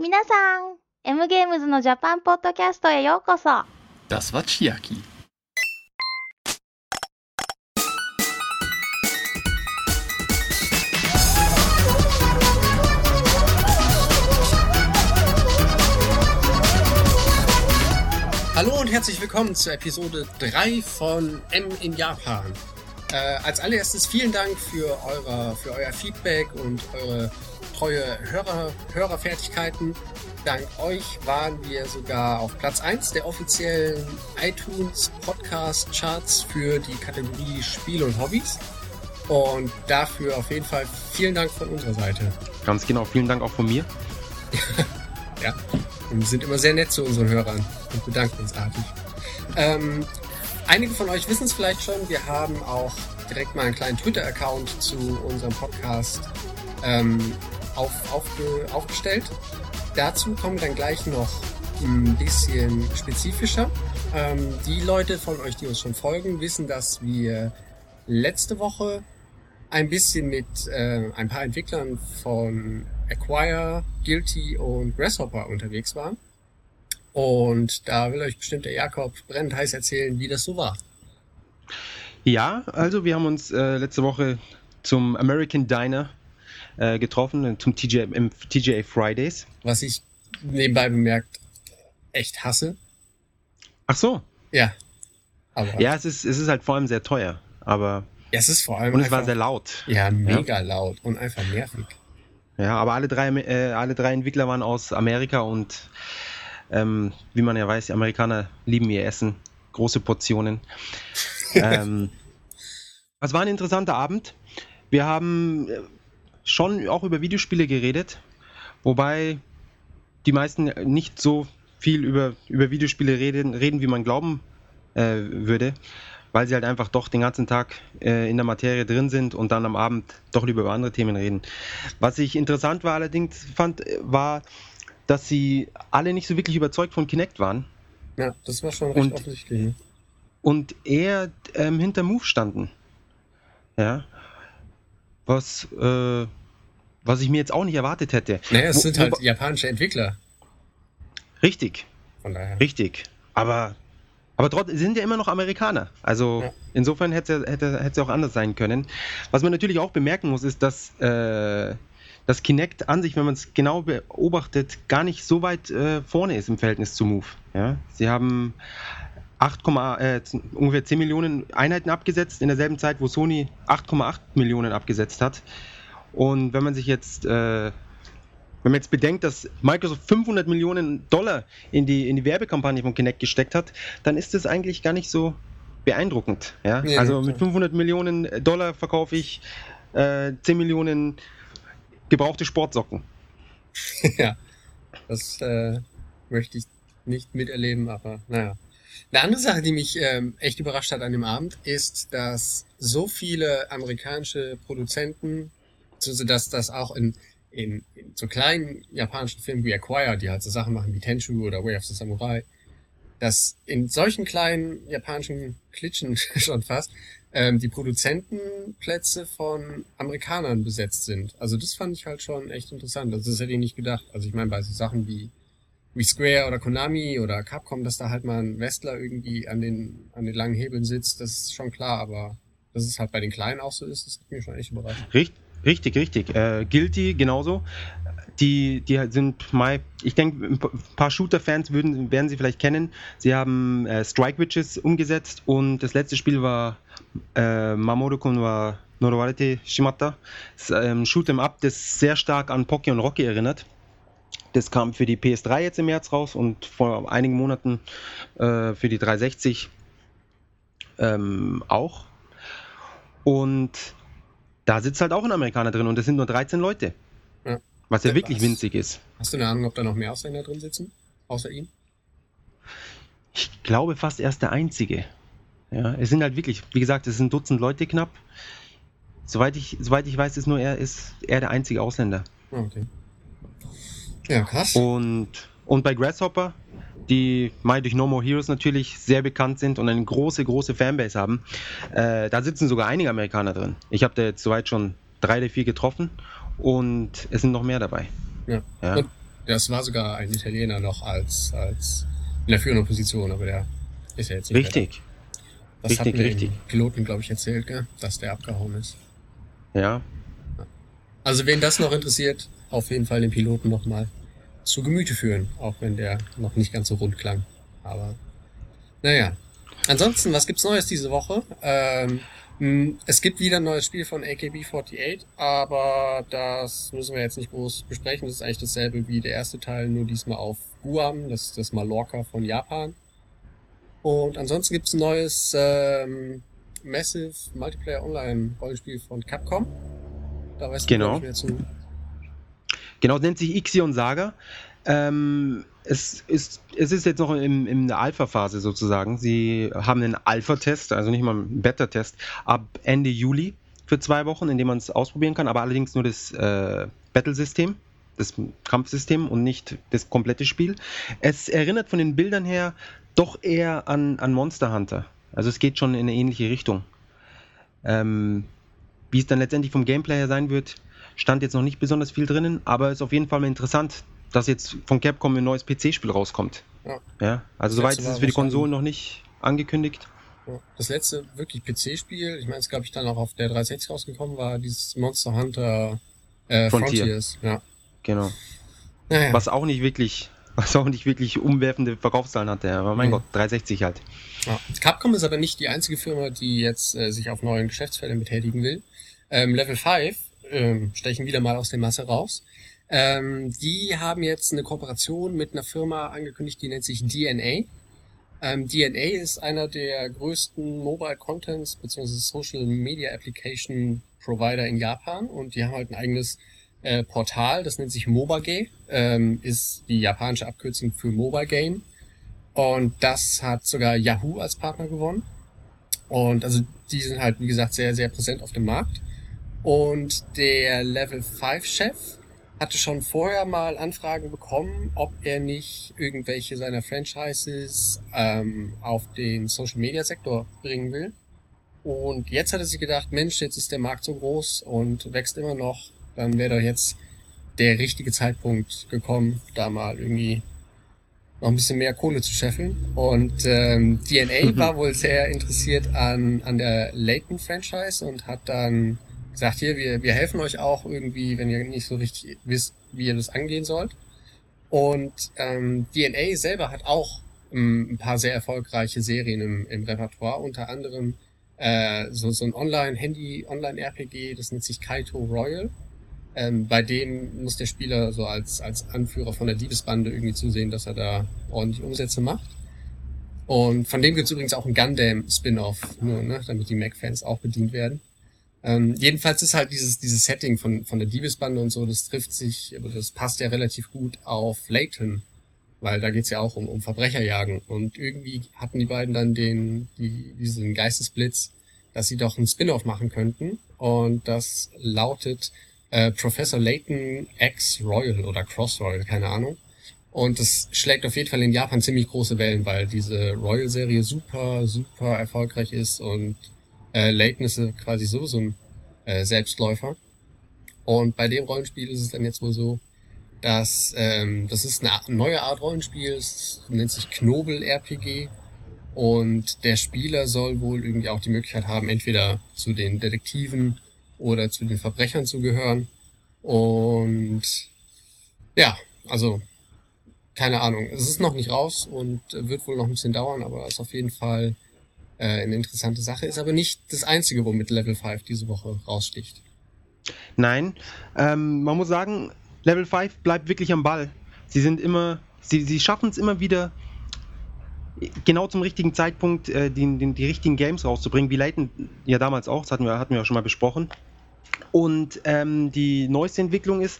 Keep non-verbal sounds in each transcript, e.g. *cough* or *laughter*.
皆さん、M ゲームズのジャパンポッドキャストへようこそ。 Das war Chiaki. Hallo und herzlich willkommen zur Episode 3 von M in Japan. Äh, als allererstes vielen Dank für, eure, für euer Feedback und eure treue Hörer, Hörerfertigkeiten. Dank euch waren wir sogar auf Platz 1 der offiziellen iTunes Podcast Charts für die Kategorie Spiel und Hobbys. Und dafür auf jeden Fall vielen Dank von unserer Seite. Ganz genau, vielen Dank auch von mir. *laughs* Ja, und wir sind immer sehr nett zu unseren Hörern und bedanken uns artig. Ähm, einige von euch wissen es vielleicht schon, wir haben auch direkt mal einen kleinen Twitter-Account zu unserem Podcast ähm, auf, aufge, aufgestellt. Dazu kommen dann gleich noch ein bisschen spezifischer. Ähm, die Leute von euch, die uns schon folgen, wissen, dass wir letzte Woche ein bisschen mit äh, ein paar Entwicklern von Acquire, Guilty und Grasshopper unterwegs waren. Und da will euch bestimmt der Jakob brennend heiß erzählen, wie das so war. Ja, also wir haben uns äh, letzte Woche zum American Diner äh, getroffen, äh, zum TJ, TGA Fridays. Was ich nebenbei bemerkt echt hasse. Ach so. Ja. Aber Ja, es ist, es ist halt vor allem sehr teuer, aber es ist vor allem und es war einfach, sehr laut. ja, mega laut und einfach nervig. Ja, aber alle drei, äh, alle drei Entwickler waren aus Amerika und ähm, wie man ja weiß, die Amerikaner lieben ihr Essen, große Portionen. *laughs* ähm, es war ein interessanter Abend. Wir haben äh, schon auch über Videospiele geredet, wobei die meisten nicht so viel über, über Videospiele reden, reden, wie man glauben äh, würde, weil sie halt einfach doch den ganzen Tag äh, in der Materie drin sind und dann am Abend doch lieber über andere Themen reden. Was ich interessant war allerdings fand, war, dass sie alle nicht so wirklich überzeugt von Kinect waren Ja, das war schon recht Und- offensichtlich. Und eher ähm, hinter Move standen. Ja. Was, äh, was ich mir jetzt auch nicht erwartet hätte. Naja, es Wo- sind halt japanische Entwickler. Richtig, Von daher. richtig. Aber, aber trotzdem sind ja immer noch Amerikaner. Also Ja. insofern hätte hätte hätte es auch anders sein können. Was man natürlich auch bemerken muss, ist, dass äh, das Kinect an sich, wenn man es genau beobachtet, gar nicht so weit äh, vorne ist im Verhältnis zu Move. Ja? Sie haben 8, äh, ungefähr 10 Millionen Einheiten abgesetzt in derselben Zeit, wo Sony 8,8 Millionen abgesetzt hat. Und wenn man sich jetzt, äh, wenn man jetzt bedenkt, dass Microsoft 500 Millionen Dollar in die, in die Werbekampagne von Kinect gesteckt hat, dann ist das eigentlich gar nicht so beeindruckend. Ja? Nee, also mit klar. 500 Millionen Dollar verkaufe ich äh, 10 Millionen gebrauchte Sportsocken. *laughs* ja, das äh, möchte ich nicht miterleben, aber naja. Eine andere Sache, die mich ähm, echt überrascht hat an dem Abend, ist, dass so viele amerikanische Produzenten, also dass das auch in, in, in so kleinen japanischen Filmen wie Acquire, die halt so Sachen machen wie Tenchu oder Way of the Samurai, dass in solchen kleinen japanischen Klitschen *laughs* schon fast ähm, die Produzentenplätze von Amerikanern besetzt sind. Also das fand ich halt schon echt interessant. Also das hätte ich nicht gedacht. Also ich meine, bei so Sachen wie, wie Square oder Konami oder Capcom, dass da halt mal ein Wrestler irgendwie an den, an den langen Hebeln sitzt, das ist schon klar, aber dass es halt bei den Kleinen auch so ist, das hat mich schon echt überrascht. Richt, richtig, richtig. Äh, Guilty genauso. Die, die sind mal, ich denke, ein paar Shooter-Fans würden, werden sie vielleicht kennen. Sie haben äh, Strike Witches umgesetzt und das letzte Spiel war äh, Mamoru-kun wa Norowarete Shimata. Das ein Shoot'em Up, das sehr stark an Pocky und Rocky erinnert. Das kam für die PS3 jetzt im März raus und vor einigen Monaten äh, für die 360 ähm, auch. Und da sitzt halt auch ein Amerikaner drin und es sind nur 13 Leute. Ja. Was ja Ja, wirklich was? winzig ist. Hast du eine Ahnung, ob da noch mehr Ausländer drin sitzen? Außer ihm? Ich glaube fast er ist der Einzige. Ja, es sind halt wirklich, wie gesagt, es sind ein Dutzend Leute knapp. Soweit ich, soweit ich weiß, ist nur er, ist er der einzige Ausländer. Ah, okay. Ja, krass. Und, und bei Grasshopper, die mal durch No More Heroes natürlich sehr bekannt sind und eine große, große Fanbase haben, äh, da sitzen sogar einige Amerikaner drin. Ich habe da jetzt soweit schon drei oder vier getroffen und es sind noch mehr dabei. Ja. Ja. Und Ja, es war sogar ein Italiener noch als, als in der führenden Position, aber der ist ja jetzt nicht Richtig. Das richtig, hat richtig. Piloten, glaube ich, erzählt, gell? dass der abgehauen ist. Ja. Also wen das noch interessiert, auf jeden Fall den Piloten nochmal zu Gemüte führen, auch wenn der noch nicht ganz so rund klang. Aber naja. Ansonsten, was gibt's Neues diese Woche? Ähm, es gibt wieder ein neues Spiel von AKB48, aber das müssen wir jetzt nicht groß besprechen. Das ist eigentlich dasselbe wie der erste Teil, nur diesmal auf Guam. Das ist das Mallorca von Japan. Und ansonsten gibt's ein neues ähm, Massive Multiplayer Online Rollenspiel von Capcom. Da weißt du Genau. ich, mehr zu. Genau, nennt sich Ixion Saga. Ähm, es, ist, es ist jetzt noch im, in der Alpha-Phase sozusagen. Sie haben einen Alpha-Test, also nicht mal einen Beta-Test, ab Ende Juli für zwei Wochen, in dem man es ausprobieren kann, aber allerdings nur das äh, Battle-System, das Kampfsystem und nicht das komplette Spiel. Es erinnert von den Bildern her doch eher an, an Monster Hunter. Also es geht schon in eine ähnliche Richtung. Ähm, wie es dann letztendlich vom Gameplay her sein wird, stand jetzt noch nicht besonders viel drinnen, aber ist auf jeden Fall mal interessant, dass jetzt von Capcom ein neues PC-Spiel rauskommt. Ja. Ja, also soweit ist es für die Konsolen noch nicht angekündigt. Das letzte wirklich PC-Spiel, ich meine, es glaube ich dann auch auf der 360 rausgekommen, war dieses Monster Hunter äh, Frontier. Frontiers. Ja. Genau. Naja. Was auch nicht wirklich, *laughs* was auch nicht wirklich umwerfende Verkaufszahlen hatte, aber mein Mhm. Gott, 360 halt. Ja. Capcom ist aber nicht die einzige Firma, die jetzt äh, sich auf neuen Geschäftsfeldern betätigen will. Ähm, Level 5 ähm, stechen wieder mal aus der Masse raus. Ähm, die haben jetzt eine Kooperation mit einer Firma angekündigt, die nennt sich DNA. Ähm, DNA ist einer der größten Mobile Contents bzw. Social Media Application Provider in Japan und die haben halt ein eigenes äh, Portal, das nennt sich Mobage, ähm, ist die japanische Abkürzung für Mobile Game. Und das hat sogar Yahoo als Partner gewonnen. Und also die sind halt, wie gesagt, sehr, sehr präsent auf dem Markt. Und der Level 5 Chef hatte schon vorher mal Anfragen bekommen, ob er nicht irgendwelche seiner Franchises ähm, auf den Social Media Sektor bringen will. Und jetzt hat er sich gedacht, Mensch, jetzt ist der Markt so groß und wächst immer noch, dann wäre doch jetzt der richtige Zeitpunkt gekommen, da mal irgendwie noch ein bisschen mehr Kohle zu scheffeln. Und ähm, DNA *laughs* war wohl sehr interessiert an, an der Layton-Franchise und hat dann gesagt, hier, wir, wir helfen euch auch irgendwie, wenn ihr nicht so richtig wisst, wie ihr das angehen sollt. Und ähm, DNA selber hat auch ähm, ein paar sehr erfolgreiche Serien im, im Repertoire, unter anderem äh, so, so ein Online-Handy, Online-RPG, das nennt sich Kaito Royal. Ähm, bei dem muss der Spieler so als, als Anführer von der Diebesbande irgendwie zusehen, dass er da ordentlich Umsätze macht. Und von dem gibt's übrigens auch ein Gundam-Spin-Off, ne, damit die Mac-Fans auch bedient werden. Ähm, jedenfalls ist halt dieses, dieses Setting von, von der Diebesbande und so, das trifft sich, das passt ja relativ gut auf Layton, weil da geht's ja auch um, um Verbrecherjagen. Und irgendwie hatten die beiden dann den, die, diesen Geistesblitz, dass sie doch ein Spin-off machen könnten. Und das lautet äh, Professor Layton X Royal oder Cross Royal, keine Ahnung. Und das schlägt auf jeden Fall in Japan ziemlich große Wellen, weil diese Royal-Serie super, super erfolgreich ist und äh, Layton quasi so so ein äh, Selbstläufer. Und bei dem Rollenspiel ist es dann jetzt wohl so, dass ähm, das ist eine neue Art Rollenspiel, es nennt sich Knobel RPG und der Spieler soll wohl irgendwie auch die Möglichkeit haben, entweder zu den Detektiven oder zu den Verbrechern zu gehören. Und ja, also keine Ahnung. Es ist noch nicht raus und wird wohl noch ein bisschen dauern, aber ist auf jeden Fall äh, eine interessante Sache. Ist aber nicht das Einzige, womit Level 5 diese Woche raussticht. Nein, ähm, man muss sagen, Level 5 bleibt wirklich am Ball. Sie sind immer, sie, sie schaffen es immer wieder, genau zum richtigen Zeitpunkt äh, die, die, die richtigen Games rauszubringen, wie Layton ja damals auch, das hatten wir, hatten wir ja schon mal besprochen. Und ähm, die neueste Entwicklung ist,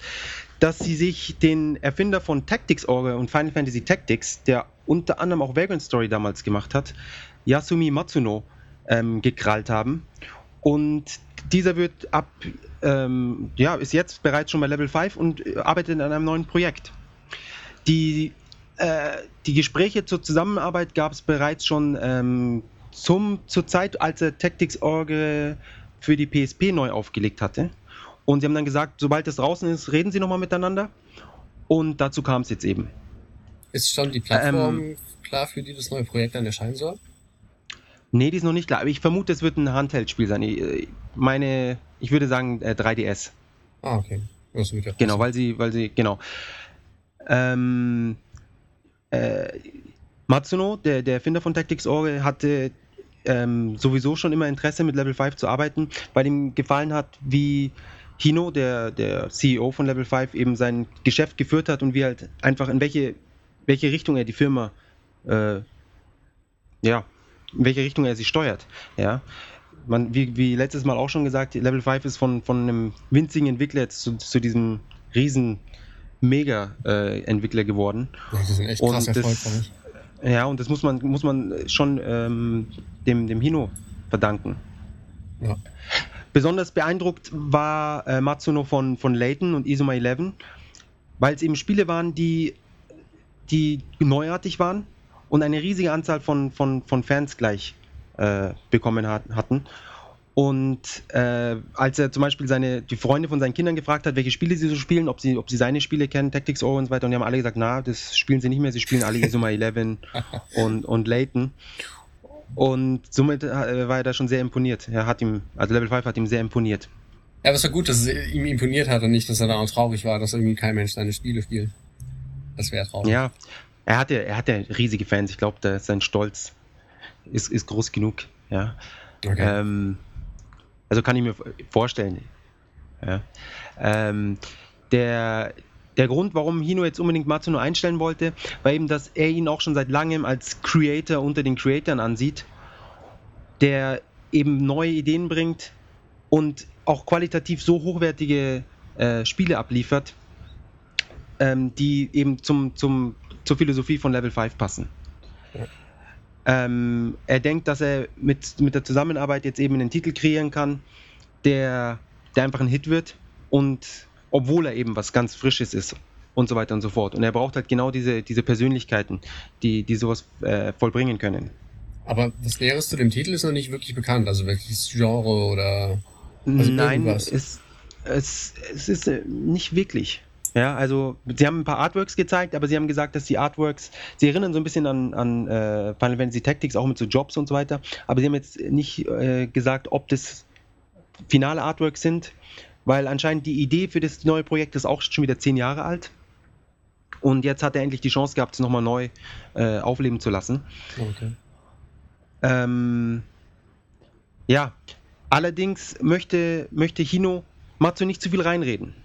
dass sie sich den Erfinder von Tactics Orga und Final Fantasy Tactics, der unter anderem auch Vagrant Story damals gemacht hat, Yasumi Matsuno, ähm, gekrallt haben. Und dieser wird ab, ähm, ja, ist jetzt bereits schon bei Level 5 und äh, arbeitet an einem neuen Projekt. Die, äh, die Gespräche zur Zusammenarbeit gab es bereits schon ähm, zum, zur Zeit, als er Tactics Orge für die PSP neu aufgelegt hatte. Und sie haben dann gesagt, sobald das draußen ist, reden sie nochmal miteinander. Und dazu kam es jetzt eben. Ist schon die Plattform ähm, klar, für die das neue Projekt dann erscheinen soll? Nee, die ist noch nicht klar. Aber ich vermute, es wird ein Handheld-Spiel sein. Ich meine, ich würde sagen 3DS. Äh, ah, okay. Genau, weil sie, weil sie, genau. Ähm, äh, Matsuno, der, der Erfinder von Tactics Org, hatte ähm, sowieso schon immer Interesse mit Level 5 zu arbeiten, weil ihm gefallen hat, wie Hino, der, der CEO von Level 5, eben sein Geschäft geführt hat und wie halt einfach in welche, welche Richtung er die Firma äh, ja, in welche Richtung er sie steuert. Ja. Man, wie, wie letztes Mal auch schon gesagt, Level 5 ist von, von einem winzigen Entwickler zu, zu diesem riesen Mega-Entwickler äh, geworden. Ja, die sind echt krass erfolgreich. Ja, und das muss man, muss man schon ähm, dem, dem Hino verdanken. Ja. Besonders beeindruckt war äh, Matsuno von, von Layton und Isoma 11, weil es eben Spiele waren, die, die neuartig waren, und eine riesige Anzahl von, von, von Fans gleich äh, bekommen hat, hatten. Und äh, als er zum Beispiel seine, die Freunde von seinen Kindern gefragt hat, welche Spiele sie so spielen, ob sie, ob sie seine Spiele kennen, Tactics Over und so weiter, und die haben alle gesagt, na, das spielen sie nicht mehr, sie spielen alle Isoma 11 *laughs* und, und Layton. Und somit äh, war er da schon sehr imponiert. Er hat ihm, also Level 5 hat ihm sehr imponiert. Ja, aber es war gut, dass es ihm imponiert hat und nicht, dass er da auch traurig war, dass irgendwie kein Mensch seine Spiele spielt. Das wäre traurig. Ja, er hatte, er hatte riesige Fans. Ich glaube, sein Stolz ist, ist groß genug. Ja. Okay. Ähm, also kann ich mir vorstellen. Ja. Ähm, der, der Grund, warum Hino jetzt unbedingt Matsuno einstellen wollte, war eben, dass er ihn auch schon seit langem als Creator unter den Creatoren ansieht, der eben neue Ideen bringt und auch qualitativ so hochwertige äh, Spiele abliefert, ähm, die eben zum, zum zur Philosophie von Level 5 passen. Ja. Ähm, er denkt, dass er mit, mit der Zusammenarbeit jetzt eben einen Titel kreieren kann, der, der einfach ein Hit wird und obwohl er eben was ganz Frisches ist und so weiter und so fort. Und er braucht halt genau diese, diese Persönlichkeiten, die, die sowas äh, vollbringen können. Aber das Näheres zu dem Titel ist noch nicht wirklich bekannt, also welches Genre oder. Also Nein, es, es, es ist äh, nicht wirklich. Ja, also sie haben ein paar Artworks gezeigt, aber sie haben gesagt, dass die Artworks, sie erinnern so ein bisschen an, an äh, Final Fantasy Tactics, auch mit so Jobs und so weiter, aber sie haben jetzt nicht äh, gesagt, ob das finale Artworks sind, weil anscheinend die Idee für das neue Projekt ist auch schon wieder zehn Jahre alt. Und jetzt hat er endlich die Chance gehabt, es nochmal neu äh, aufleben zu lassen. Okay. Ähm, ja, allerdings möchte, möchte Hino Matsu nicht zu viel reinreden.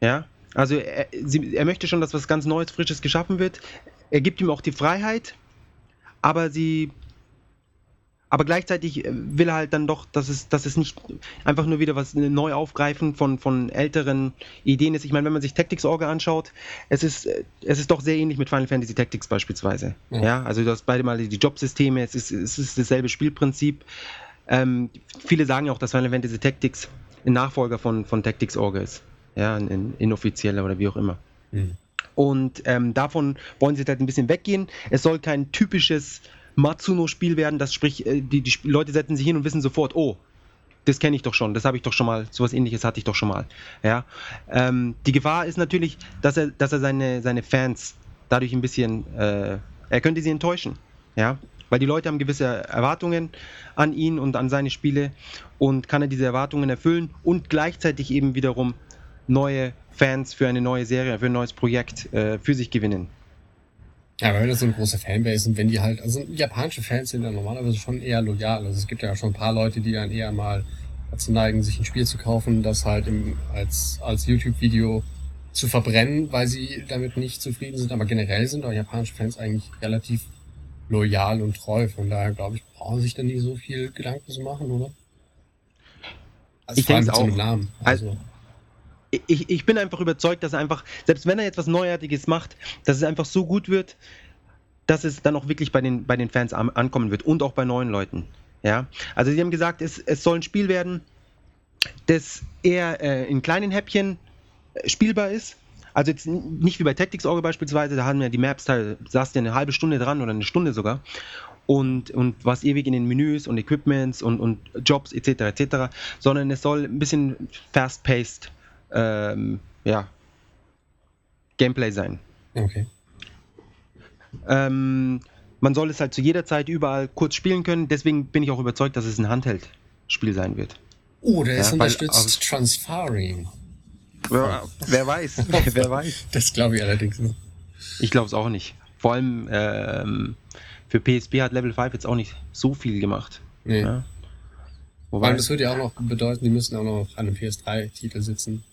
Ja, also er, sie, er möchte schon, dass was ganz Neues, Frisches geschaffen wird. Er gibt ihm auch die Freiheit, aber sie aber gleichzeitig will er halt dann doch, dass es, dass es nicht einfach nur wieder was neu aufgreifen von, von älteren Ideen ist. Ich meine, wenn man sich Tactics Orga anschaut, es ist, es ist doch sehr ähnlich mit Final Fantasy Tactics beispielsweise. Ja, ja also du hast beide mal die Jobsysteme, es ist, es ist dasselbe Spielprinzip. Ähm, viele sagen ja auch, dass Final Fantasy Tactics ein Nachfolger von, von Tactics Orga ist ja, ein inoffizieller oder wie auch immer. Mhm. Und ähm, davon wollen sie halt ein bisschen weggehen. Es soll kein typisches Matsuno-Spiel werden, das sprich, äh, die, die Leute setzen sich hin und wissen sofort, oh, das kenne ich doch schon, das habe ich doch schon mal, sowas ähnliches hatte ich doch schon mal. Ja? Ähm, die Gefahr ist natürlich, dass er, dass er seine, seine Fans dadurch ein bisschen, äh, er könnte sie enttäuschen. Ja? Weil die Leute haben gewisse Erwartungen an ihn und an seine Spiele und kann er diese Erwartungen erfüllen und gleichzeitig eben wiederum neue Fans für eine neue Serie, für ein neues Projekt äh, für sich gewinnen. Ja, weil das so eine große Fanbase und wenn die halt, also japanische Fans sind ja normalerweise schon eher loyal. Also es gibt ja schon ein paar Leute, die dann eher mal dazu neigen, sich ein Spiel zu kaufen, das halt im, als, als YouTube-Video zu verbrennen, weil sie damit nicht zufrieden sind. Aber generell sind auch japanische Fans eigentlich relativ loyal und treu. Von daher glaube ich, brauchen sich dann nicht so viel Gedanken zu machen, oder? Also ich denke auch. Namen. Also, also ich, ich bin einfach überzeugt, dass er einfach, selbst wenn er jetzt was Neuartiges macht, dass es einfach so gut wird, dass es dann auch wirklich bei den, bei den Fans an, ankommen wird und auch bei neuen Leuten. Ja? Also sie haben gesagt, es, es soll ein Spiel werden, das eher äh, in kleinen Häppchen äh, spielbar ist. Also jetzt nicht wie bei Tactics Orgel beispielsweise, da haben ja die Maps, da saß ja eine halbe Stunde dran oder eine Stunde sogar und, und was ewig in den Menüs und Equipments und, und Jobs etc. etc., sondern es soll ein bisschen fast-paced ähm, ja, Gameplay sein. Okay. Ähm, man soll es halt zu jeder Zeit überall kurz spielen können. Deswegen bin ich auch überzeugt, dass es ein Handheld-Spiel sein wird. Oh, der ist Ja, weil unterstützt Transferring. Wer, wer weiß, *laughs* wer weiß. Das glaube ich allerdings nicht. Ich glaube es auch nicht. Vor allem ähm, für PSP hat Level 5 jetzt auch nicht so viel gemacht. Nee. Ja. Vor Wobei, allem, das würde ja auch noch bedeuten, die müssen auch noch an einem PS3-Titel sitzen.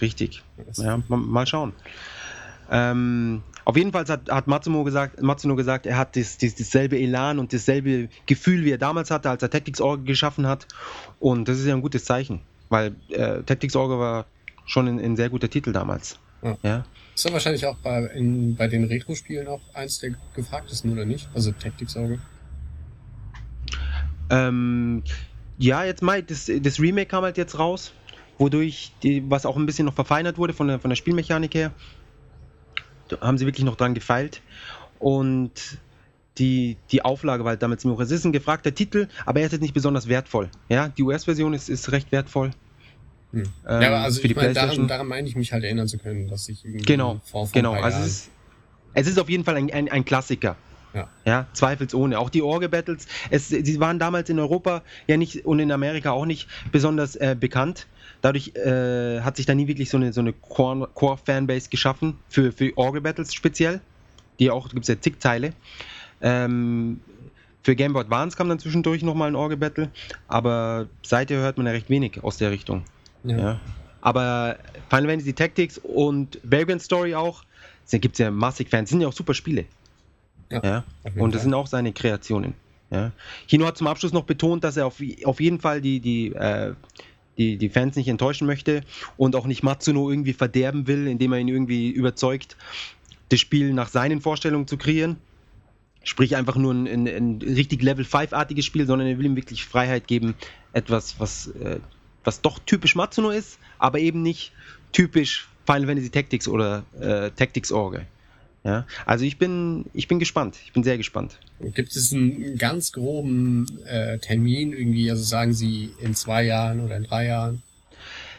Richtig. Ja, ma- mal schauen. Ähm, auf jeden Fall hat, hat Matsumo gesagt, Matsuno gesagt, er hat das, das, dasselbe Elan und dasselbe Gefühl, wie er damals hatte, als er Tactics Org geschaffen hat. Und das ist ja ein gutes Zeichen, weil äh, Tactics Org war schon ein, ein sehr guter Titel damals. Ja. Ja. Ist ja wahrscheinlich auch bei, in, bei den Retro-Spielen auch eins der gefragtesten, oder nicht? Also Taktik-Sorge. Ähm, ja, jetzt mal, das, das Remake kam halt jetzt raus, wodurch die, was auch ein bisschen noch verfeinert wurde von der, von der Spielmechanik her. Da haben sie wirklich noch dran gefeilt. Und die, die Auflage war halt damit ziemlich hoch. Es ist ein gefragter Titel, aber er ist jetzt nicht besonders wertvoll. Ja, die US-Version ist, ist recht wertvoll. Hm. Ähm, ja, aber also für die ich meine, daran, daran meine ich mich halt erinnern zu können, dass ich irgendwie Genau, vor, vor Genau, also es ist, es ist auf jeden Fall ein, ein, ein Klassiker. Ja. ja, zweifelsohne. Auch die Orge-Battles, es- sie waren damals in Europa ja nicht und in Amerika auch nicht besonders äh, bekannt. Dadurch äh, hat sich da nie wirklich so eine, so eine Core- Core-Fanbase geschaffen für, für Orge-Battles speziell. Die auch, gibt es ja zig Teile. Ähm, für Game Boy Advance kam dann zwischendurch nochmal ein Orge-Battle, aber seither hört man ja recht wenig aus der Richtung. ja. Ja. Aber Final Fantasy Tactics und Vagrant Story auch, da gibt es ja massig Fans, sind ja auch super Spiele. Ja, Ja. Und das sind auch seine Kreationen. Ja. Hino hat zum Abschluss noch betont, dass er auf, auf jeden Fall die, die, äh, die, die Fans nicht enttäuschen möchte und auch nicht Matsuno irgendwie verderben will, indem er ihn irgendwie überzeugt, das Spiel nach seinen Vorstellungen zu kreieren. Sprich einfach nur ein, ein, ein richtig Level 5-artiges Spiel, sondern er will ihm wirklich Freiheit geben, etwas, was, äh, was doch typisch Matsuno ist, aber eben nicht typisch Final Fantasy Tactics oder äh, Tactics Orge. Ja, also ich bin, ich bin gespannt. Ich bin sehr gespannt. Gibt es einen ganz groben äh, Termin irgendwie, also sagen Sie in zwei Jahren oder in drei Jahren?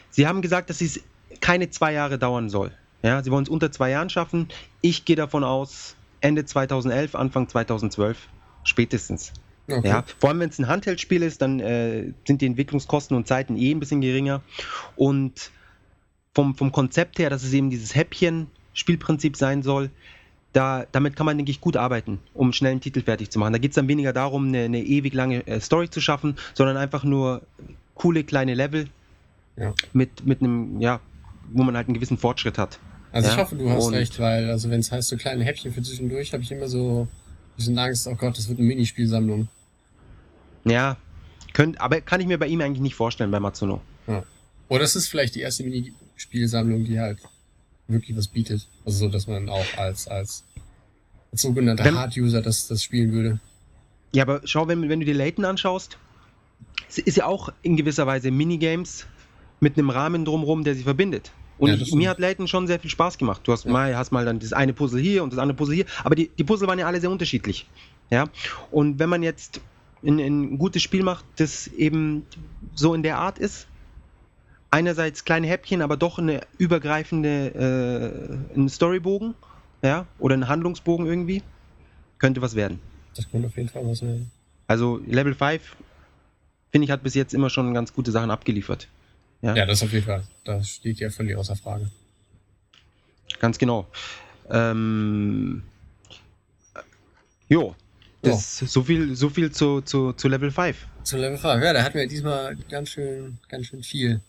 Sie haben gesagt, dass es keine zwei Jahre dauern soll. Ja, sie wollen es unter zwei Jahren schaffen. Ich gehe davon aus, Ende 2011, Anfang 2012, spätestens. Okay. Ja, vor allem wenn es ein Handheldspiel ist, dann äh, sind die Entwicklungskosten und Zeiten eh ein bisschen geringer. Und vom, vom Konzept her, dass es eben dieses Häppchen-Spielprinzip sein soll, da, damit kann man, denke ich, gut arbeiten, um schnell einen Titel fertig zu machen. Da geht es dann weniger darum, eine, eine ewig lange äh, Story zu schaffen, sondern einfach nur coole kleine Level Ja. mit, mit einem, ja, wo man halt einen gewissen Fortschritt hat. Also ich Ja, hoffe, du hast und- recht, weil also wenn es heißt so kleine Häppchen für zwischendurch, habe ich immer so ein bisschen Angst, oh Gott, das wird eine Minispielsammlung. Ja, könnt, aber kann ich mir bei ihm eigentlich nicht vorstellen, bei Matsuno. Oder es ist vielleicht die erste Minispielsammlung, die halt wirklich was bietet. Also so, dass man auch als, als, als sogenannter Hard-User das, das spielen würde. Ja, aber schau, wenn, wenn du dir Layton anschaust, ist ja auch in gewisser Weise Minigames mit einem Rahmen drumherum, der sie verbindet. Und Ja, ich, mir hat Layton schon sehr viel Spaß gemacht. Du hast Ja. mal, hast mal dann das eine Puzzle hier und das andere Puzzle hier, aber die, die Puzzle waren ja alle sehr unterschiedlich. Ja, und wenn man jetzt ein, ein gutes Spiel macht, das eben so in der Art ist, einerseits kleine Häppchen, aber doch eine übergreifende, äh, ein Storybogen, ja, oder ein Handlungsbogen irgendwie, könnte was werden. Das könnte auf jeden Fall was werden. Also Level 5, finde ich, hat bis jetzt immer schon ganz gute Sachen abgeliefert. Ja, Ja, das auf jeden Fall. Das steht ja völlig außer Frage. ganz genau. Ähm, jo, das, so viel, so viel zu, zu, zu Level 5. Zu Level 5. Ja, da hatten wir diesmal ganz schön, ganz schön viel.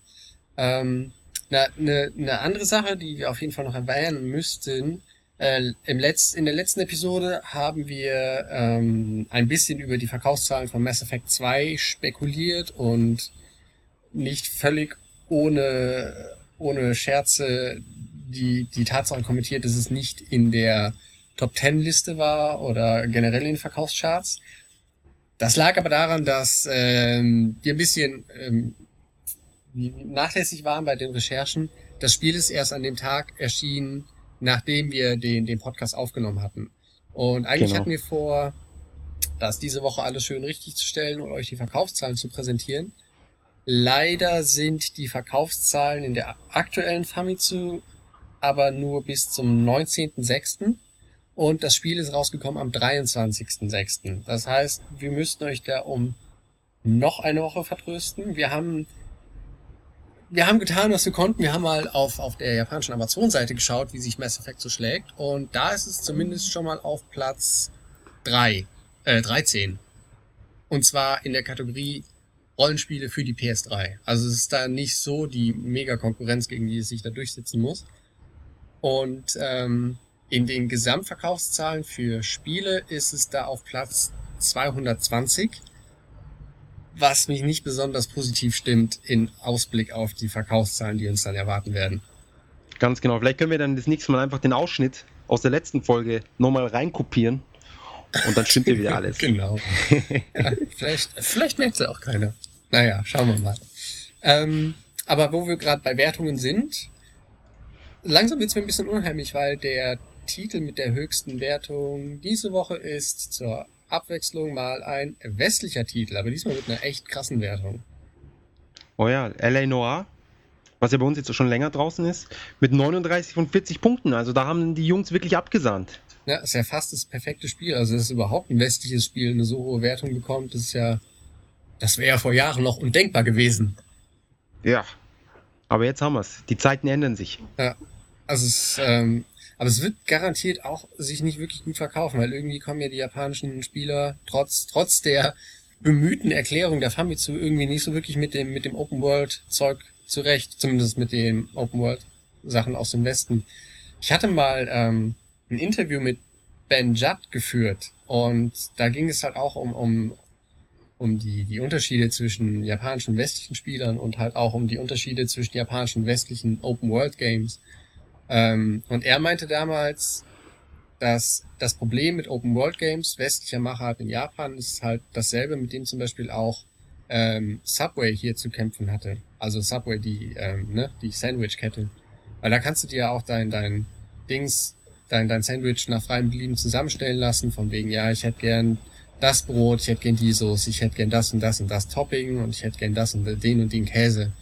Ähm, na, ne, ne andere Sache, die wir auf jeden Fall noch erwähnen müssten, äh, im Letz-, in der letzten Episode haben wir ähm, ein bisschen über die Verkaufszahlen von Mass Effect 2 spekuliert und nicht völlig ohne, ohne Scherze die, die Tatsache kommentiert, dass es nicht in der Top 10 Liste war oder generell in den Verkaufscharts. Das lag aber daran, dass ähm, wir ein bisschen ähm, nachlässig waren bei den Recherchen. Das Spiel ist erst an dem Tag erschienen, nachdem wir den, den Podcast aufgenommen hatten. Und eigentlich Genau. hatten wir vor, das diese Woche alles schön richtig zu stellen und euch die Verkaufszahlen zu präsentieren. Leider sind die Verkaufszahlen in der aktuellen Famitsu aber nur bis zum 19.06. Und das Spiel ist rausgekommen am 23.06. Das heißt, wir müssten euch da um noch eine Woche vertrösten. Wir haben, wir haben getan, was wir konnten. Wir haben mal auf, auf der japanischen Amazon-Seite geschaut, wie sich Mass Effect so schlägt. Und da ist es zumindest schon mal auf Platz 3, äh, 13. Und zwar in der Kategorie Rollenspiele für die PS3. Also es ist da nicht so die Mega-Konkurrenz, gegen die es sich da durchsetzen muss. Und ähm, in den Gesamtverkaufszahlen für Spiele ist es da auf Platz 220, was mich nicht besonders positiv stimmt in Ausblick auf die Verkaufszahlen, die uns dann erwarten werden. Ganz genau. Vielleicht können wir dann das nächste Mal einfach den Ausschnitt aus der letzten Folge nochmal reinkopieren und dann stimmt ja wieder *laughs* alles. genau. *laughs* Ja, vielleicht, vielleicht merkt es auch keiner. Naja, schauen wir mal. Ähm, aber wo wir gerade bei Wertungen sind, langsam wird es mir ein bisschen unheimlich, weil der Titel mit der höchsten Wertung diese Woche ist zur Abwechslung mal ein westlicher Titel, aber diesmal mit einer echt krassen Wertung. Oh ja, LA Noir, was ja bei uns jetzt schon länger draußen ist, mit 39 von 40 Punkten. Also da haben die Jungs wirklich abgesahnt. Ja, ist ja fast das perfekte Spiel. Also, dass überhaupt ein westliches Spiel eine so hohe Wertung bekommt, das ist ja, das wäre ja vor Jahren noch undenkbar gewesen. Ja. Aber jetzt haben wir es. Die Zeiten ändern sich. Ja. Also es, ähm, aber es wird garantiert auch sich nicht wirklich gut verkaufen, weil irgendwie kommen ja die japanischen Spieler trotz, trotz der bemühten Erklärung der Famitsu irgendwie nicht so wirklich mit dem, mit dem Open World Zeug zurecht, zumindest mit den Open World Sachen aus dem Westen. Ich hatte mal ähm, ein Interview mit Ben Judd geführt und da ging es halt auch um, um, um die, die Unterschiede zwischen japanischen und westlichen Spielern und halt auch um die Unterschiede zwischen japanischen und westlichen Open World Games. Ähm, und er meinte damals, dass das Problem mit Open World Games westlicher Machart in Japan ist halt dasselbe, mit dem zum Beispiel auch ähm, Subway hier zu kämpfen hatte. Also Subway, die, ähm, ne, die Sandwich-Kette. Weil da kannst du dir ja auch dein, dein Dings, dein, dein Sandwich nach freiem Belieben zusammenstellen lassen, von wegen, ja, ich hätte gern das Brot, ich hätte gern die Soße, ich hätte gern das und das und das Topping und ich hätte gern das und den und den Käse.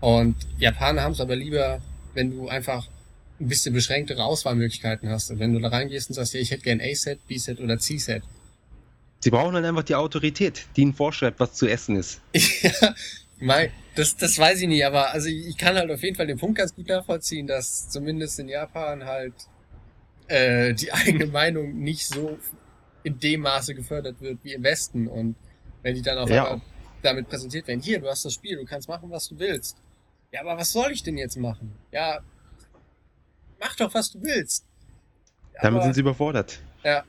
Und Japaner haben es aber lieber, wenn du einfach ein bisschen beschränktere Auswahlmöglichkeiten hast. Und wenn du da reingehst und sagst, ja, ich hätte gern A-Set, B-Set oder C-Set. Sie brauchen halt einfach die Autorität, die ihnen vorschreibt, was zu essen ist. *laughs* ja, mein, das, das weiß ich nicht, aber also ich kann halt auf jeden Fall den Punkt ganz gut nachvollziehen, dass zumindest in Japan halt äh, die *laughs* eigene Meinung nicht so in dem Maße gefördert wird wie im Westen. Und wenn die dann auf Ja. damit präsentiert werden, hier, du hast das Spiel, du kannst machen, was du willst. Ja, aber was soll ich denn jetzt machen? Ja, mach doch, was du willst. Damit Aber- sind sie überfordert. ja.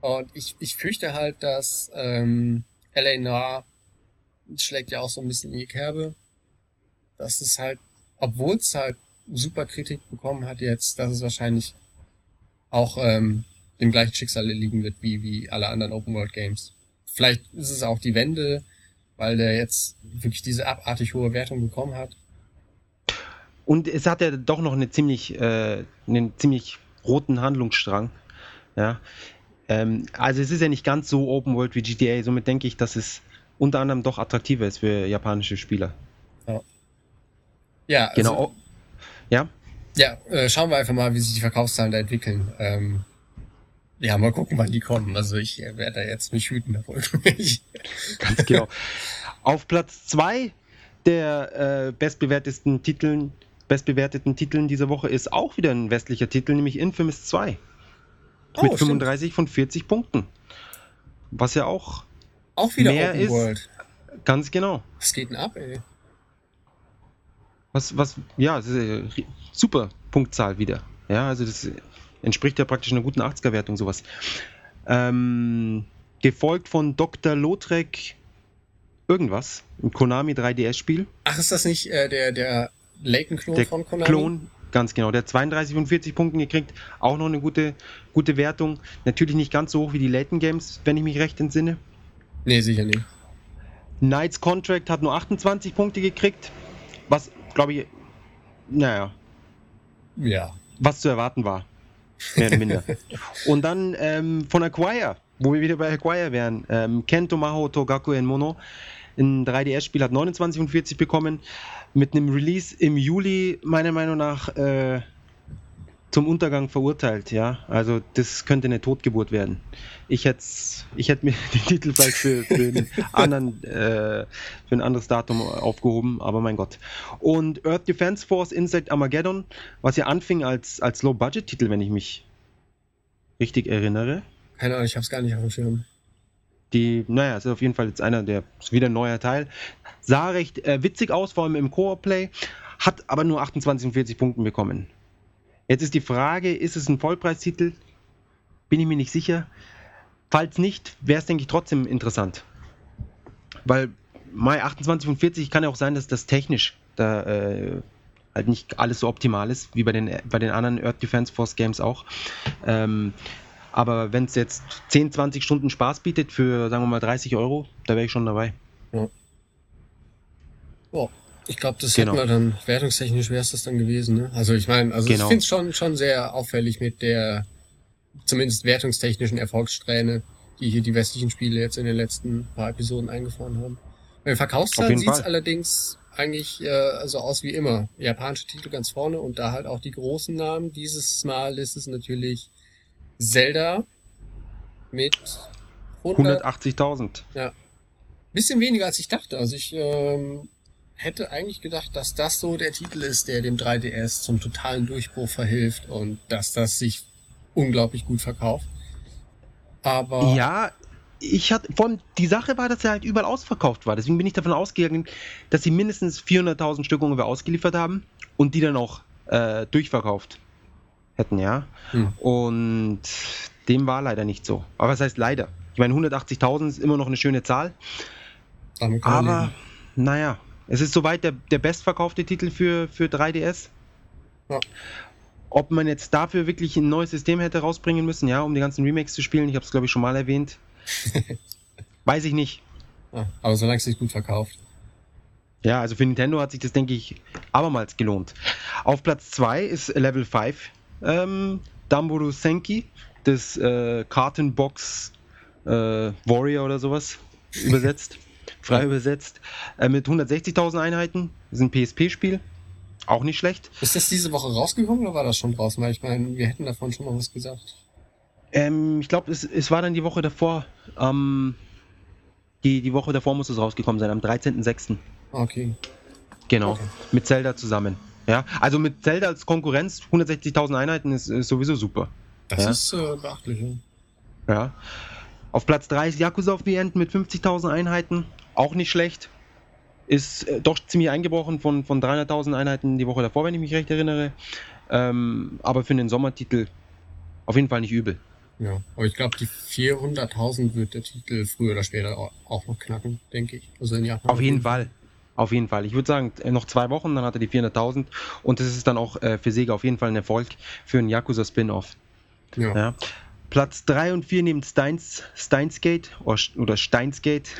Und ich, ich fürchte halt, dass ähm, LA Noir schlägt ja auch so ein bisschen in die Kerbe. Dass es halt, obwohl es halt super Kritik bekommen hat jetzt, dass es wahrscheinlich auch ähm, dem gleichen Schicksal liegen wird wie, wie alle anderen Open World Games. Vielleicht ist es auch die Wende, weil der jetzt wirklich diese abartig hohe Wertung bekommen hat. Und es hat ja doch noch eine ziemlich, äh, einen ziemlich roten Handlungsstrang. Ja. Ähm, also es ist ja nicht ganz so Open World wie GTA, somit denke ich, dass es unter anderem doch attraktiver ist für japanische Spieler. Ja, also, Genau. Ja, Ja, äh, schauen wir einfach mal, wie sich die Verkaufszahlen da entwickeln. Ähm, ja, mal gucken, wann die kommen. Also ich äh, werde da jetzt mich hüten davor. Ich- ganz genau. Auf Platz 2 der äh, bestbewertesten Titeln, bestbewerteten Titeln dieser Woche ist auch wieder ein westlicher Titel, nämlich Infamous 2. Oh, mit stimmt. 35 von 40 Punkten. Was ja auch Auch wieder Mehr Open ist- World. ganz genau. Was geht denn ab, ey? Was, was, ja, es ist eine ri- super Punktzahl wieder. Ja, also das entspricht ja praktisch einer guten 80er-Wertung, sowas. Ähm, gefolgt von Dr. Lotrek irgendwas, ein Konami 3DS-Spiel. Ach, ist das nicht äh, der, der Layton-Klon Der von Konami? Klon, ganz genau. Der hat 32 von 40 Punkten gekriegt. Auch noch eine gute, gute Wertung. Natürlich nicht ganz so hoch wie die Layton Games, wenn ich mich recht entsinne. Nee, sicher nicht. Knights Contract hat nur 28 Punkte gekriegt. Was, glaube ich, naja, Ja. was zu erwarten war. Mehr oder minder. *laughs* Und dann ähm, von Acquire, wo wir wieder bei Acquire wären. Ähm, Kento Maho Togaku en Mono. Ein 3DS-Spiel hat 29 von 40 bekommen. Mit einem Release im Juli, meiner Meinung nach, äh, zum Untergang verurteilt, ja. Also das könnte eine Totgeburt werden. Ich hätte ich hätt mir *laughs* den Titel vielleicht für, für, einen *laughs* anderen, äh, für ein anderes Datum aufgehoben, aber mein Gott. Und Earth Defense Force Insect Armageddon, was ja anfing als, als Low-Budget-Titel, wenn ich mich richtig erinnere. Keine Ahnung, ich habe es gar nicht auf dem Schirm. Die, naja, ist auf jeden Fall jetzt einer, der ist wieder ein neuer Teil. Sah recht äh, witzig aus, vor allem im Core-Play, hat aber nur 28 und 40 Punkten bekommen. Jetzt ist die Frage, ist es ein Vollpreistitel? Bin ich mir nicht sicher. Falls nicht, wäre es, denke ich, trotzdem interessant. Weil Mai 28 und 40 kann ja auch sein, dass das technisch da äh, halt nicht alles so optimal ist, wie bei den, bei den anderen Earth Defense Force Games auch. Ähm, aber wenn es jetzt 10, 20 Stunden Spaß bietet für, sagen wir mal, 30 Euro, da wäre ich schon dabei. Ja. Oh. Ich glaube, das Genau. hätten wir dann, wertungstechnisch wäre es das dann gewesen. Ne? Also ich meine, also Genau. ich finde es schon, schon sehr auffällig mit der zumindest wertungstechnischen Erfolgssträhne, die hier die westlichen Spiele jetzt in den letzten paar Episoden eingefahren haben. Bei den Auf Verkaufszahlen sieht es allerdings eigentlich äh, so aus wie immer. Japanische Titel ganz vorne und da halt auch die großen Namen. Dieses Mal ist es natürlich Zelda mit 100, 180.000. Bisschen weniger als ich dachte. Also ich ähm, hätte eigentlich gedacht, dass das so der Titel ist, der dem 3DS zum totalen Durchbruch verhilft und dass das sich unglaublich gut verkauft. Aber Ja, ich hatte, von, die Sache war, dass er halt überall ausverkauft war. Deswegen bin ich davon ausgegangen, dass sie mindestens 400.000 Stück ungefähr ausgeliefert haben und die dann auch äh, durchverkauft hätten, ja. Hm. Und dem war leider nicht so. Aber was heißt leider? Ich meine, 180.000 ist immer noch eine schöne Zahl, aber leben. naja, es ist soweit der, der bestverkaufte Titel für, für 3DS. Ja. Ob man jetzt dafür wirklich ein neues System hätte rausbringen müssen, ja, um die ganzen Remakes zu spielen, ich habe es glaube ich schon mal erwähnt. *laughs* Weiß ich nicht. Ja, aber solange es sich gut verkauft. Ja, also für Nintendo hat sich das, denke ich, abermals gelohnt. Auf Platz 2 ist Level 5 ähm, Dumbledore Senki, das äh, Kartenbox äh, Warrior oder sowas übersetzt, *laughs* frei übersetzt, äh, mit 160.000 Einheiten. Das ist ein PSP-Spiel, auch nicht schlecht. Ist das diese Woche rausgekommen oder war das schon draußen? Weil ich meine, wir hätten davon schon mal was gesagt. Ähm, ich glaube, es, es war dann die Woche davor, ähm, die, die Woche davor muss es rausgekommen sein, am 13.06. Okay. Genau, Okay. mit Zelda zusammen. Ja, also mit Zelda als Konkurrenz 160.000 Einheiten ist, ist sowieso super. Das Ja. ist äh, beachtlich. Ja. Auf Platz 3 ist Yakuza of the End mit 50.000 Einheiten, auch nicht schlecht. Ist äh, doch ziemlich eingebrochen von, von 300.000 Einheiten die Woche davor, wenn ich mich recht erinnere. Ähm, aber für einen Sommertitel auf jeden Fall nicht übel. ja. Aber ich glaube, die 400.000 wird der Titel früher oder später au- auch noch knacken, denke ich. Also in Japan. Auf jeden Fall. Auf jeden Fall. Ich würde sagen, äh, noch zwei Wochen, dann hat er die 400.000. Und das ist dann auch äh, für Sega auf jeden Fall ein Erfolg für einen Yakuza-Spin-Off. Ja. Ja. Platz 3 und 4 nimmt Steins, Steinsgate oder, Steinsgate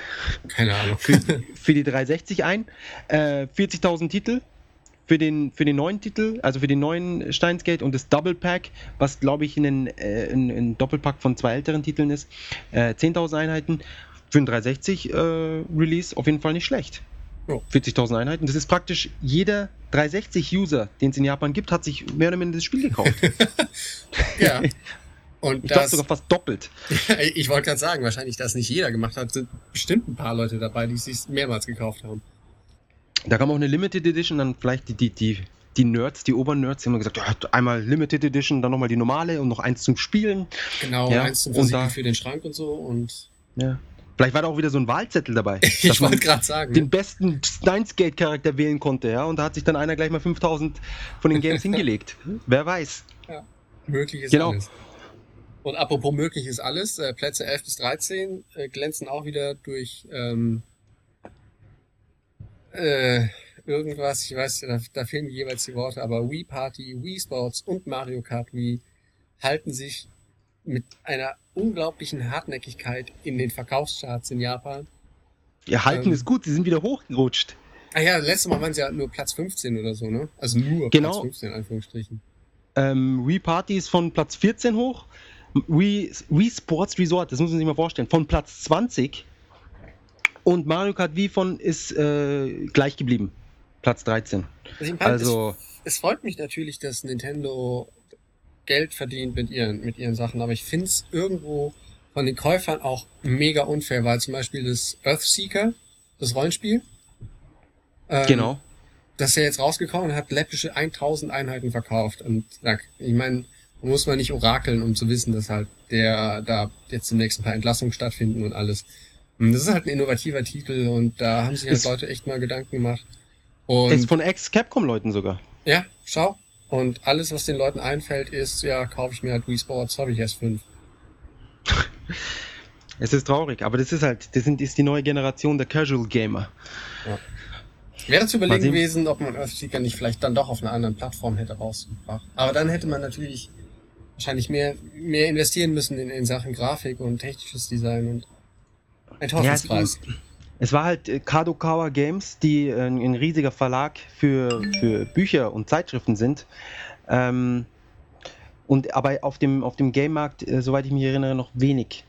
Keine Ahnung. für, für die 360 ein. Äh, 40.000 Titel für den, für den neuen Titel, also für den neuen Steinsgate und das Double Pack, was glaube ich ein, äh, ein, ein Doppelpack von zwei älteren Titeln ist. Äh, 10.000 Einheiten für ein 360 äh, Release auf jeden Fall nicht schlecht. Ja. 40.000 Einheiten. Das ist praktisch jeder 360-User, den es in Japan gibt, hat sich mehr oder minder das Spiel gekauft. *laughs* ja. Und Ich glaube sogar fast doppelt. *laughs* ich wollte gerade sagen, wahrscheinlich das nicht jeder gemacht hat, sind bestimmt ein paar Leute dabei, die es sich mehrmals gekauft haben. Da kam auch eine Limited Edition, dann vielleicht die, die, die, die Nerds, die Obernerds, die haben gesagt, ja, einmal Limited Edition, dann nochmal die normale und noch eins zum Spielen. Genau, Ja, eins zum und Versiegeln für den Schrank und so. Und Ja. Vielleicht war da auch wieder so ein Wahlzettel dabei, *laughs* ich wollte gerade sagen, den besten Steins-Gate-Charakter wählen konnte, ja, und da hat sich dann einer gleich mal 5000 von den Games *laughs* hingelegt. Wer weiß. möglich ist Genau. alles. Und apropos möglich ist alles, äh, Plätze 11 bis 13 äh, glänzen auch wieder durch ähm, äh, irgendwas, ich weiß, da, da fehlen mir jeweils die Worte, aber Wii Party, Wii Sports und Mario Kart Wii halten sich mit einer unglaublichen Hartnäckigkeit in den Verkaufscharts in Japan. Ihr Halten Ähm. ist gut, sie sind wieder hochgerutscht. Ah ja, letztes Mal waren es ja nur Platz 15 oder so, ne? Also nur Genau. Platz 15 in Anführungsstrichen. Ähm, Wii Party ist von Platz 14 hoch. Wii, Wii Sports Resort, das muss man sich mal vorstellen, von Platz 20. Und Mario Kart Wii von ist äh, gleich geblieben. Platz 13. Also, Also, es, es freut mich natürlich, dass Nintendo Geld verdient mit ihren, mit ihren Sachen, aber ich finde es irgendwo von den Käufern auch mega unfair, weil zum Beispiel das Earthseeker, das Rollenspiel, ähm, Genau. das ist ja jetzt rausgekommen und hat läppische 1000 Einheiten verkauft. Und ich meine, muss man nicht orakeln, um zu wissen, dass halt der da jetzt demnächst ein paar Entlassungen stattfinden und alles. Und das ist halt ein innovativer Titel und da haben sich halt Ist- Leute echt mal Gedanken gemacht. Ist Und von Ex-Capcom-Leuten sogar. ja, schau. Und alles, was den Leuten einfällt, ist, ja, kaufe ich mir halt Wii Sports, habe ich erst fünf. *laughs* Es ist traurig, aber das ist halt, das sind, ist die neue Generation der Casual Gamer. Wäre zu überlegen gewesen, ob man Earthseeker nicht vielleicht dann doch auf einer anderen Plattform hätte rausgebracht. Aber dann hätte man natürlich wahrscheinlich mehr, mehr investieren müssen in, in Sachen Grafik und technisches Design und ein Teufelspreis. Es war halt äh, Kadokawa Games, die äh, ein riesiger Verlag für, für Bücher und Zeitschriften sind. Ähm, und aber auf dem, auf dem Game-Markt, äh, soweit ich mich erinnere, noch wenig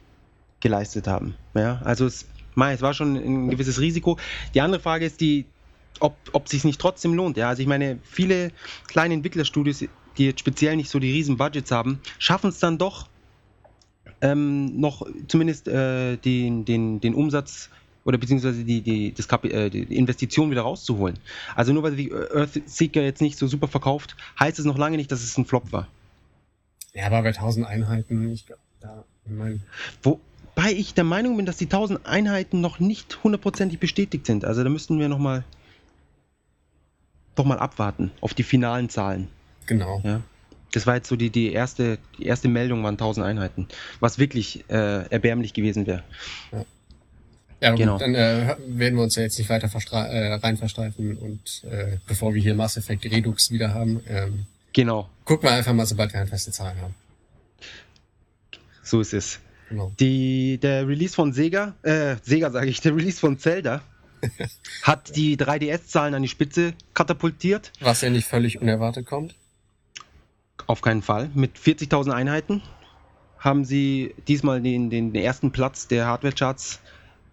geleistet haben. Ja, also es, mei, es war schon ein gewisses Risiko. Die andere Frage ist die, ob, ob sich nicht trotzdem lohnt. Ja, also ich meine, viele kleine Entwicklerstudios, die jetzt speziell nicht so die riesen Budgets haben, schaffen es dann doch ähm, noch zumindest äh, den, den, den Umsatz oder beziehungsweise die, die, das Kapi äh, die Investition wieder rauszuholen. Also nur weil die Earthseeker jetzt nicht so super verkauft, heißt es noch lange nicht, dass es ein Flop war. Ja, aber bei 1000 Einheiten, ich glaube, da, ich mein, Wobei ich der Meinung bin, dass die 1000 Einheiten noch nicht hundertprozentig bestätigt sind. Also da müssten wir noch mal, doch mal abwarten auf die finalen Zahlen. genau. Ja. Das war jetzt so die, die, erste, die erste Meldung waren 1000 Einheiten, was wirklich äh, erbärmlich gewesen wäre. Ja, gut, Genau. dann äh, werden wir uns ja jetzt nicht weiter äh, rein verstreifen und äh, bevor wir hier Mass Effect Redux wieder haben, ähm, Genau, gucken wir einfach mal, sobald wir handfeste Zahlen haben. so ist es. Genau. Die, der Release von Sega, äh, Sega sage ich, der Release von Zelda *laughs* hat die 3DS-Zahlen an die Spitze katapultiert. Was ja nicht völlig unerwartet kommt. Auf keinen Fall. Mit 40.000 Einheiten haben sie diesmal den, den, den ersten Platz der Hardware-Charts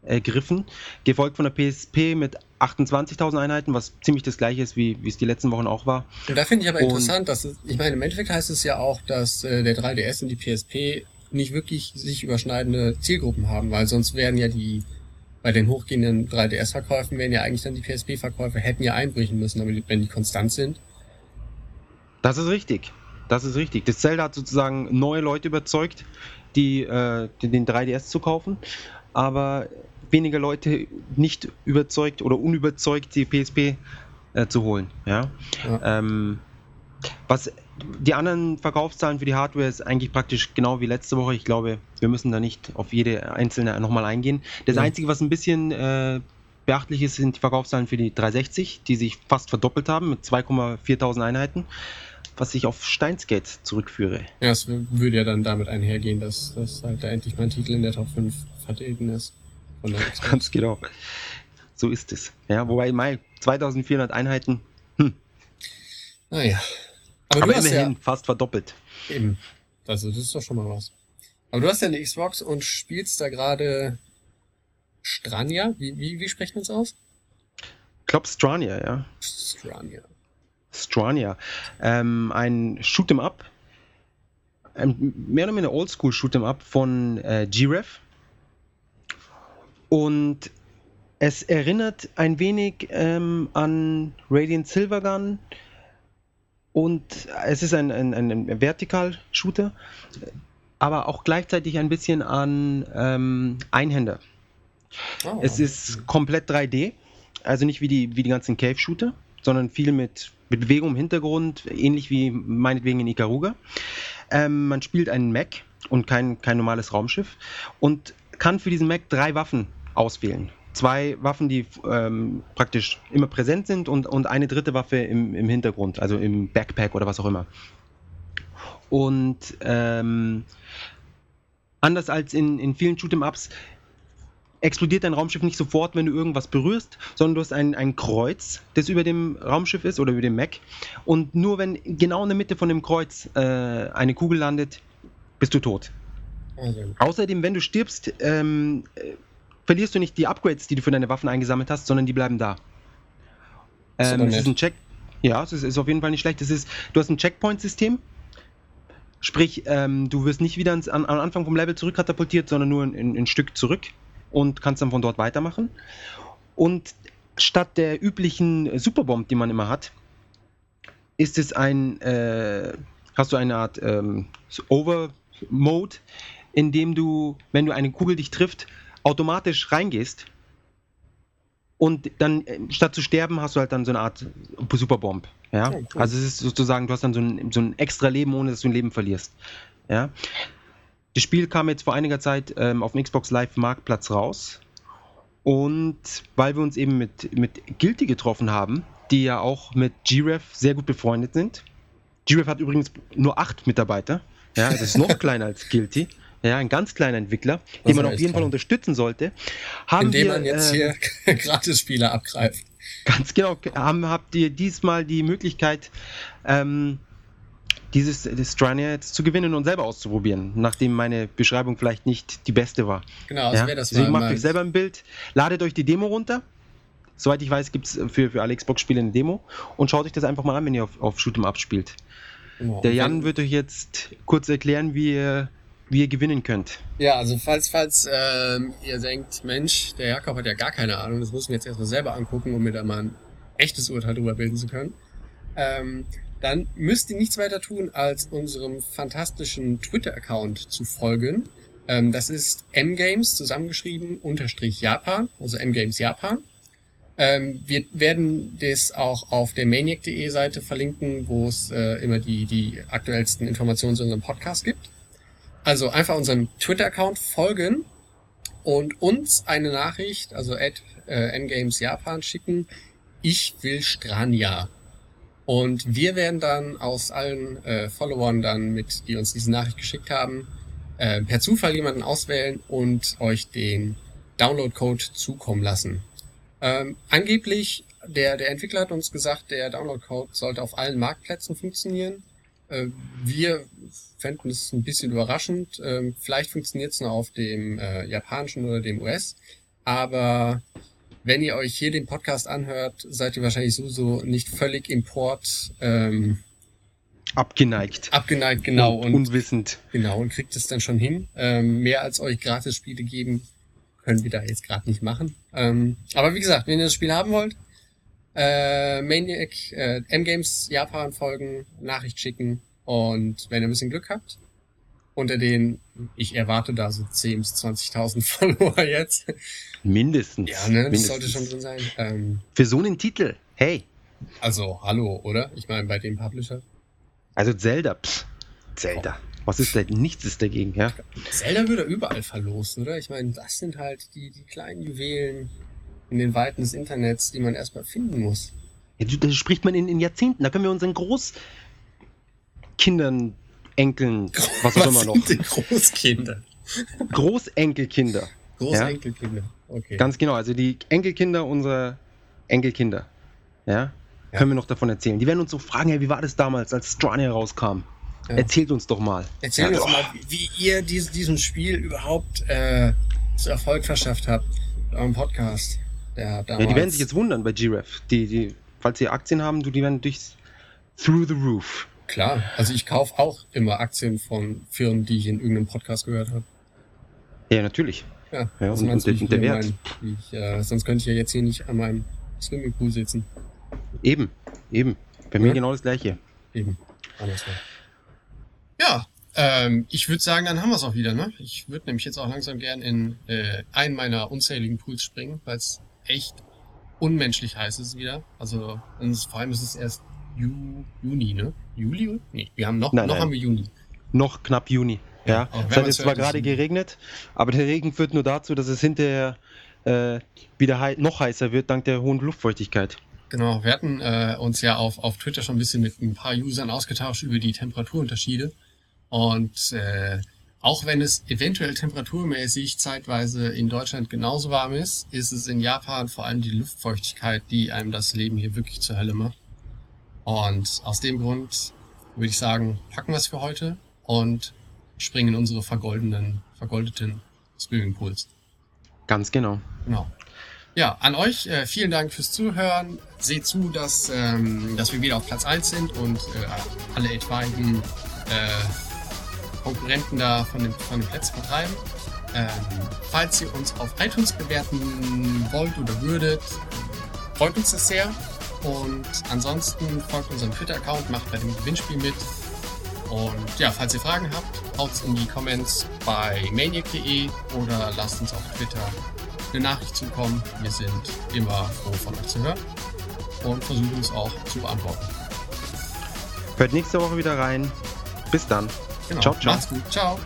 ergriffen. Gefolgt von der PSP mit 28.000 Einheiten, was ziemlich das gleiche ist, wie, wie es die letzten Wochen auch war. Und da finde ich aber Und- interessant, dass es, ich meine, im Endeffekt heißt es ja auch, dass äh, der 3DS und die PSP nicht wirklich sich überschneidende Zielgruppen haben, weil sonst wären ja die, bei den hochgehenden 3DS-Verkäufen wären ja eigentlich dann die PSP-Verkäufe, hätten ja einbrechen müssen, die- wenn die konstant sind. Das ist richtig. Das ist richtig. Das Zelda hat sozusagen neue Leute überzeugt, die, äh, die den 3DS zu kaufen, aber weniger Leute nicht überzeugt oder unüberzeugt, die PSP äh, zu holen. Ja? Ja. Ähm, was die anderen Verkaufszahlen für die Hardware ist eigentlich praktisch genau wie letzte Woche. Ich glaube, wir müssen da nicht auf jede einzelne nochmal eingehen. Das Ja. Einzige, was ein bisschen äh, beachtlich ist, sind die Verkaufszahlen für die 360, die sich fast verdoppelt haben mit 2,4 Einheiten, was ich auf Steinsgate zurückführe. Ja, es würde ja dann damit einhergehen, dass, dass halt da endlich mal ein Titel in der Top 5 vertreten ist. *laughs* Xbox. Ganz genau. So ist es. Ja, wobei Mai 2400 Einheiten, Naja. Aber, aber hast immerhin fast verdoppelt. ja eben. Also das ist doch schon mal was. Aber du hast ja eine Xbox und spielst da gerade Strania? Wie, wie, wie spricht man es aus? Ich glaube Strania, ja. Strania. Strania. Ähm, ein Shoot'em Up. Ein mehr oder minder Oldschool Shoot'em Up von äh, G-Ref. Und es erinnert ein wenig ähm, an Radiant Silvergun. Und es ist ein, ein, ein Vertikal-Shooter, aber auch gleichzeitig ein bisschen an ähm, Einhänder. Oh. Es ist komplett 3D, also nicht wie die, wie die ganzen Cave-Shooter, sondern viel mit, mit Bewegung im Hintergrund, ähnlich wie meinetwegen in Ikaruga. Ähm, man spielt einen Mech und kein, kein normales Raumschiff und kann für diesen Mech drei Waffen auswählen. Zwei Waffen, die ähm, praktisch immer präsent sind und, und eine dritte Waffe im, im Hintergrund, also im Backpack oder was auch immer. Und ähm, anders als in, in vielen Shoot'em-Ups explodiert dein Raumschiff nicht sofort, wenn du irgendwas berührst, sondern du hast ein, ein Kreuz, das über dem Raumschiff ist oder über dem Mech. Und nur wenn genau in der Mitte von dem Kreuz äh, eine Kugel landet, bist du tot. Also, Außerdem, wenn du stirbst, ähm, äh, verlierst du nicht die Upgrades, die du für deine Waffen eingesammelt hast, sondern die bleiben da. Ähm, aber es ist ein Check. Ja, es ist, ist auf jeden Fall nicht schlecht. Es ist, du hast ein Checkpoint-System. Sprich, ähm, du wirst nicht wieder ins, an, am Anfang vom Level zurückkatapultiert, sondern nur ein, ein Stück zurück und kannst dann von dort weitermachen. Und statt der üblichen Superbomb, die man immer hat, ist es ein, äh, hast du eine Art ähm, Over-Mode, in dem du, wenn du eine Kugel dich trifft, automatisch reingehst und dann äh, statt zu sterben hast du halt dann so eine Art Superbomb. Ja? Oh, cool. Also es ist sozusagen, du hast dann so ein, so ein extra Leben, ohne dass du ein Leben verlierst. Ja? Das Spiel kam jetzt vor einiger Zeit ähm, auf dem Xbox Live Marktplatz raus. Und weil wir uns eben mit, mit Guilty getroffen haben, die ja auch mit GREF sehr gut befreundet sind. GREF hat übrigens nur acht Mitarbeiter. Ja, das ist noch *laughs* kleiner als Guilty. Ja, ein ganz kleiner Entwickler, den man auf jeden toll. Fall unterstützen sollte. Haben Indem wir, man jetzt äh, hier *laughs* Gratis-Spiele abgreift. Ganz genau. Haben, habt ihr diesmal die Möglichkeit, ähm, dieses das Strania jetzt zu gewinnen und selber auszuprobieren, nachdem meine Beschreibung vielleicht nicht die beste war. Genau, also ja? wäre das Deswegen macht euch selber ein Bild, ladet euch die Demo runter. Soweit ich weiß, gibt es für, für alle Xbox-Spiele eine Demo und schaut euch das einfach mal an, wenn ihr auf, auf Shoot'em Up spielt. Genau. Der Jan wird euch jetzt kurz erklären, wie ihr wie ihr gewinnen könnt. Ja, also falls, falls ähm, ihr denkt, Mensch, der Jakob hat ja gar keine Ahnung, das muss ich mir jetzt erstmal selber angucken, um mir da mal ein echtes Urteil drüber bilden zu können, ähm, dann müsst ihr nichts weiter tun, als unserem fantastischen Twitter-Account zu folgen. Ähm, das ist mgames zusammengeschrieben unterstrich Japan, also mgames Japan. Ähm, wir werden das auch auf der maniac.de Seite verlinken, wo es äh, immer die, die aktuellsten Informationen zu unserem Podcast gibt. Also einfach unserem Twitter-Account folgen und uns eine Nachricht, also at äh, Ngames Japan schicken. Ich will Strania. Und wir werden dann aus allen äh, Followern dann mit, die uns diese Nachricht geschickt haben, äh, per Zufall jemanden auswählen und euch den Download-Code zukommen lassen. Ähm, angeblich, der, der Entwickler hat uns gesagt, der Download-Code sollte auf allen Marktplätzen funktionieren. Äh, wir fänden es ein bisschen überraschend. Ähm, vielleicht funktioniert es nur auf dem äh, japanischen oder dem US. Aber wenn ihr euch hier den Podcast anhört, seid ihr wahrscheinlich sowieso nicht völlig Import ähm, abgeneigt. Abgeneigt, genau. Und, und, unwissend. Genau, und kriegt es dann schon hin. Ähm, mehr als euch Gratis-Spiele geben, können wir da jetzt gerade nicht machen. Ähm, aber wie gesagt, wenn ihr das Spiel haben wollt, äh, Maniac, äh, M-Games Japan folgen, Nachricht schicken und wenn ihr ein bisschen Glück habt, unter den, ich erwarte da so 10.000 bis 20.000 *laughs* Follower jetzt. Mindestens. Ja, ne, das mindestens. sollte schon drin sein. Ähm, Für so einen Titel, hey. Also, hallo, oder? Ich meine, bei dem Publisher. Also Zelda, pff, Zelda. Oh. Was ist denn? Nichts ist dagegen, ja? Zelda würde überall verlosen, oder? Ich meine, das sind halt die, die kleinen Juwelen, in den Weiten des Internets, die man erstmal finden muss. Ja, das spricht man in, in Jahrzehnten. Da können wir unseren Großkindern, Enkeln, *laughs* was auch immer noch. Großkinder? Großenkelkinder. Großenkelkinder, okay. Ganz genau, also die Enkelkinder unserer Enkelkinder. Ja? ja. Können wir noch davon erzählen. Die werden uns so fragen, hey, wie war das damals, als Strania rauskam? Ja. Erzählt uns doch mal. Erzählt ja, uns mal, wie ihr dies, diesem Spiel überhaupt äh, zu Erfolg verschafft habt. Eurem Podcast. Ja, ja, die werden sich jetzt wundern bei GREF. Die, die, falls sie Aktien haben, die werden durch through the roof. Klar, also ich kaufe auch immer Aktien von Firmen, die ich in irgendeinem Podcast gehört habe. Ja, natürlich. Ja, ja und, und, und der Wert. Mein, ich, äh, sonst könnte ich ja jetzt hier nicht an meinem Swimmingpool sitzen. Eben, eben. Bei ja? mir genau das gleiche. Eben. Klar. Ja, ähm, ich würde sagen, dann haben wir es auch wieder. Ne? Ich würde nämlich jetzt auch langsam gern in äh, einen meiner unzähligen Pools springen, weil es echt unmenschlich heiß ist wieder. Also vor allem ist es erst Ju Juni, ne? Juli? Nee, wir haben noch, nein, noch nein. haben wir Juni. Noch knapp Juni. Ja. ja. Es hat jetzt zwar gerade geregnet, aber der Regen führt nur dazu, dass es hinterher äh, wieder hei noch heißer wird, dank der hohen Luftfeuchtigkeit. Genau, wir hatten äh, uns ja auf, auf Twitter schon ein bisschen mit ein paar Usern ausgetauscht über die Temperaturunterschiede. Und äh, auch wenn es eventuell temperaturmäßig zeitweise in Deutschland genauso warm ist, ist es in Japan vor allem die Luftfeuchtigkeit, die einem das Leben hier wirklich zur Hölle macht. Und aus dem Grund würde ich sagen, packen wir es für heute und springen in unsere vergoldenen, vergoldeten Swimmingpools. Ganz genau. Genau. Ja, an euch äh, vielen Dank fürs Zuhören. Seht zu, dass, ähm, dass wir wieder auf Platz 1 sind und äh, alle etwaigen äh, Konkurrenten da von den, von den Plätzen vertreiben. Ähm, falls ihr uns auf iTunes bewerten wollt oder würdet, freut uns das sehr. Und ansonsten folgt unserem Twitter-Account, macht bei dem Gewinnspiel mit. Und ja, falls ihr Fragen habt, haut's in die Comments bei maniac.de oder lasst uns auf Twitter eine Nachricht zukommen. Wir sind immer froh von euch zu hören und versuchen es auch zu beantworten. Hört nächste Woche wieder rein. Bis dann. Genau. Ciao, ciao. Macht's gut. Ciao.